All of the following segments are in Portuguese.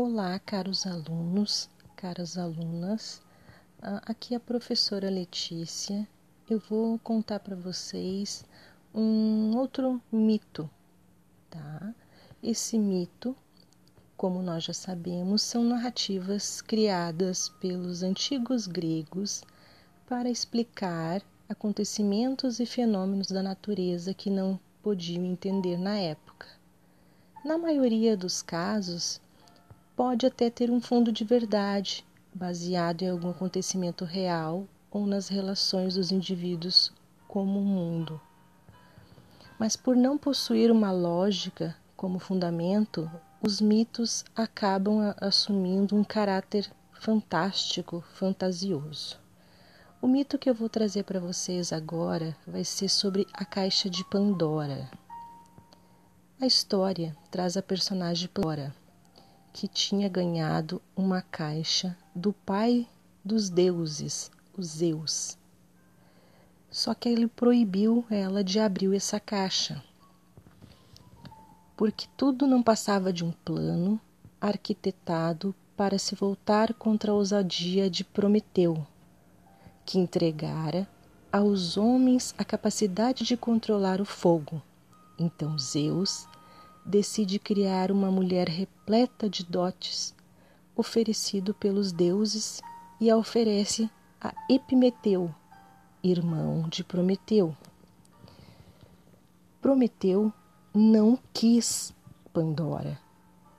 Olá, caros alunos, caras alunas. Ah, aqui é a professora Letícia. Eu vou contar para vocês um outro mito, tá? Esse mito, como nós já sabemos, são narrativas criadas pelos antigos gregos para explicar acontecimentos e fenômenos da natureza que não podiam entender na época. Na maioria dos casos, pode até ter um fundo de verdade, baseado em algum acontecimento real ou nas relações dos indivíduos como o mundo. Mas por não possuir uma lógica como fundamento, os mitos acabam assumindo um caráter fantástico, fantasioso. O mito que eu vou trazer para vocês agora vai ser sobre a caixa de Pandora. A história traz a personagem Pandora, que tinha ganhado uma caixa do pai dos deuses, o Zeus. Só que ele proibiu ela de abrir essa caixa, porque tudo não passava de um plano arquitetado para se voltar contra a ousadia de Prometeu, que entregara aos homens a capacidade de controlar o fogo. Então Zeus decide criar uma mulher repleta de dotes, oferecido pelos deuses, e a oferece a Epimeteu, irmão de Prometeu. Prometeu não quis Pandora.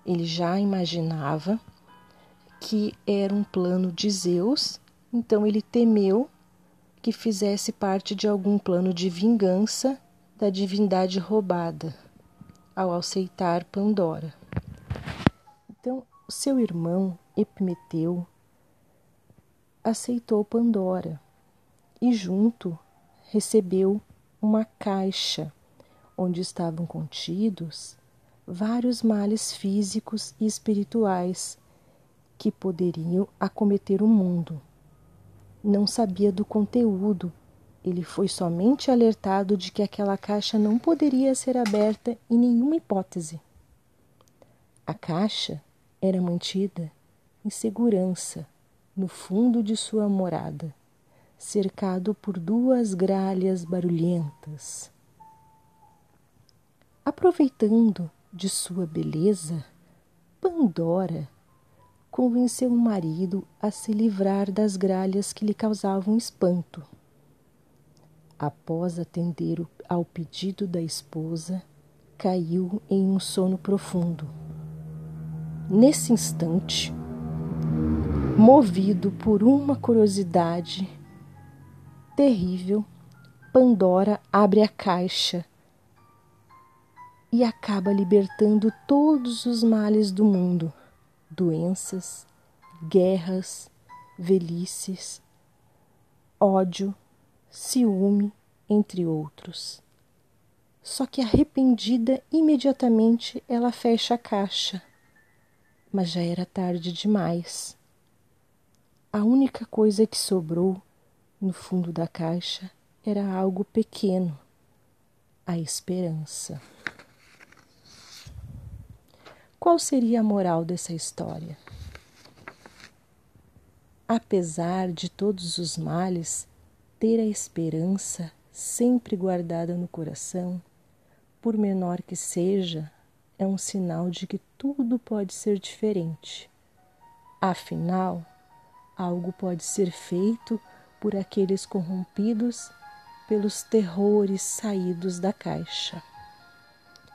Ele já imaginava que era um plano de Zeus, então ele temeu que fizesse parte de algum plano de vingança da divindade roubada ao aceitar Pandora. Então, seu irmão Epimeteu aceitou Pandora e junto recebeu uma caixa onde estavam contidos vários males físicos e espirituais que poderiam acometer o mundo. Não sabia do conteúdo ele foi somente alertado de que aquela caixa não poderia ser aberta em nenhuma hipótese. A caixa era mantida em segurança no fundo de sua morada, cercado por duas gralhas barulhentas. Aproveitando de sua beleza, Pandora convenceu o marido a se livrar das gralhas que lhe causavam espanto. Após atender ao pedido da esposa, caiu em um sono profundo. Nesse instante, movido por uma curiosidade terrível, Pandora abre a caixa e acaba libertando todos os males do mundo: doenças, guerras, velhices, ódio, ciúme, entre outros. Só que arrependida, imediatamente ela fecha a caixa. Mas já era tarde demais. A única coisa que sobrou no fundo da caixa era algo pequeno a esperança. Qual seria a moral dessa história? Apesar de todos os males, ter a esperança sempre guardada no coração, por menor que seja, é um sinal de que tudo pode ser diferente. Afinal, algo pode ser feito por aqueles corrompidos pelos terrores saídos da caixa.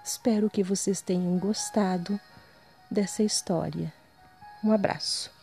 Espero que vocês tenham gostado dessa história. Um abraço.